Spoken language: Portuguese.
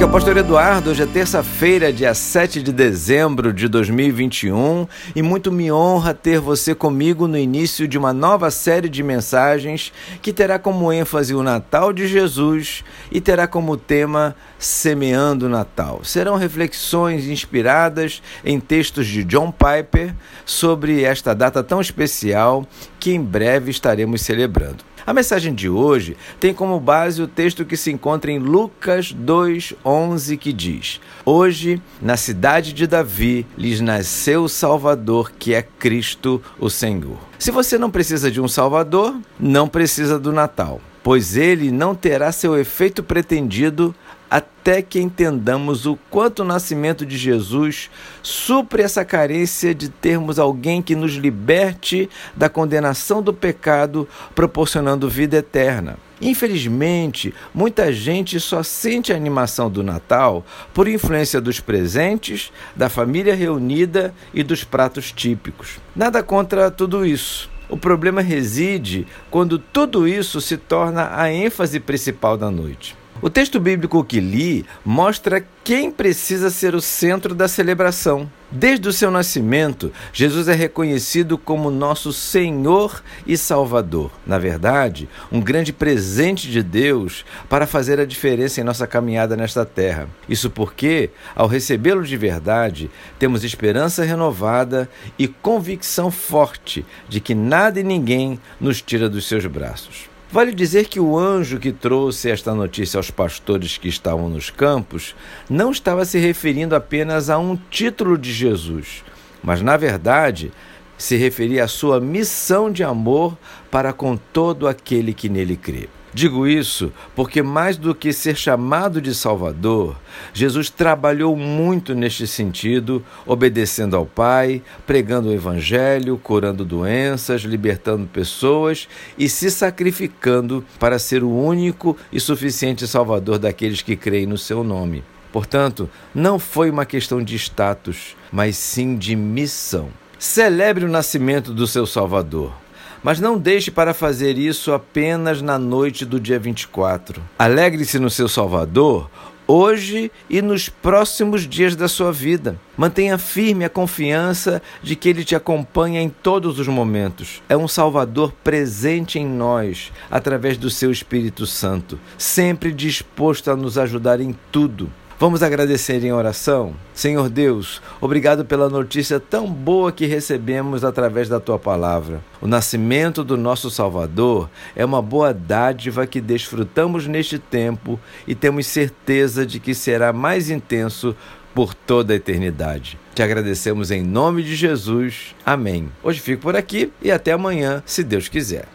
Aqui é o Pastor Eduardo, hoje é terça-feira, dia 7 de dezembro de 2021 e muito me honra ter você comigo no início de uma nova série de mensagens que terá como ênfase o Natal de Jesus e terá como tema Semeando o Natal. Serão reflexões inspiradas em textos de John Piper sobre esta data tão especial que em breve estaremos celebrando. A mensagem de hoje tem como base o texto que se encontra em Lucas 2:11 que diz: Hoje, na cidade de Davi, lhes nasceu o Salvador, que é Cristo, o Senhor. Se você não precisa de um Salvador, não precisa do Natal, pois ele não terá seu efeito pretendido até que entendamos o quanto o nascimento de Jesus supre essa carência de termos alguém que nos liberte da condenação do pecado, proporcionando vida eterna. Infelizmente, muita gente só sente a animação do Natal por influência dos presentes, da família reunida e dos pratos típicos. Nada contra tudo isso. O problema reside quando tudo isso se torna a ênfase principal da noite. O texto bíblico que li mostra quem precisa ser o centro da celebração. Desde o seu nascimento, Jesus é reconhecido como nosso Senhor e Salvador. Na verdade, um grande presente de Deus para fazer a diferença em nossa caminhada nesta terra. Isso porque, ao recebê-lo de verdade, temos esperança renovada e convicção forte de que nada e ninguém nos tira dos seus braços. Vale dizer que o anjo que trouxe esta notícia aos pastores que estavam nos campos não estava se referindo apenas a um título de Jesus, mas, na verdade, se referia à sua missão de amor para com todo aquele que nele crê. Digo isso porque, mais do que ser chamado de Salvador, Jesus trabalhou muito neste sentido, obedecendo ao Pai, pregando o Evangelho, curando doenças, libertando pessoas e se sacrificando para ser o único e suficiente Salvador daqueles que creem no seu nome. Portanto, não foi uma questão de status, mas sim de missão. Celebre o nascimento do seu Salvador. Mas não deixe para fazer isso apenas na noite do dia 24. Alegre-se no seu Salvador hoje e nos próximos dias da sua vida. Mantenha firme a confiança de que Ele te acompanha em todos os momentos. É um Salvador presente em nós, através do seu Espírito Santo, sempre disposto a nos ajudar em tudo. Vamos agradecer em oração? Senhor Deus, obrigado pela notícia tão boa que recebemos através da tua palavra. O nascimento do nosso Salvador é uma boa dádiva que desfrutamos neste tempo e temos certeza de que será mais intenso por toda a eternidade. Te agradecemos em nome de Jesus. Amém. Hoje fico por aqui e até amanhã, se Deus quiser.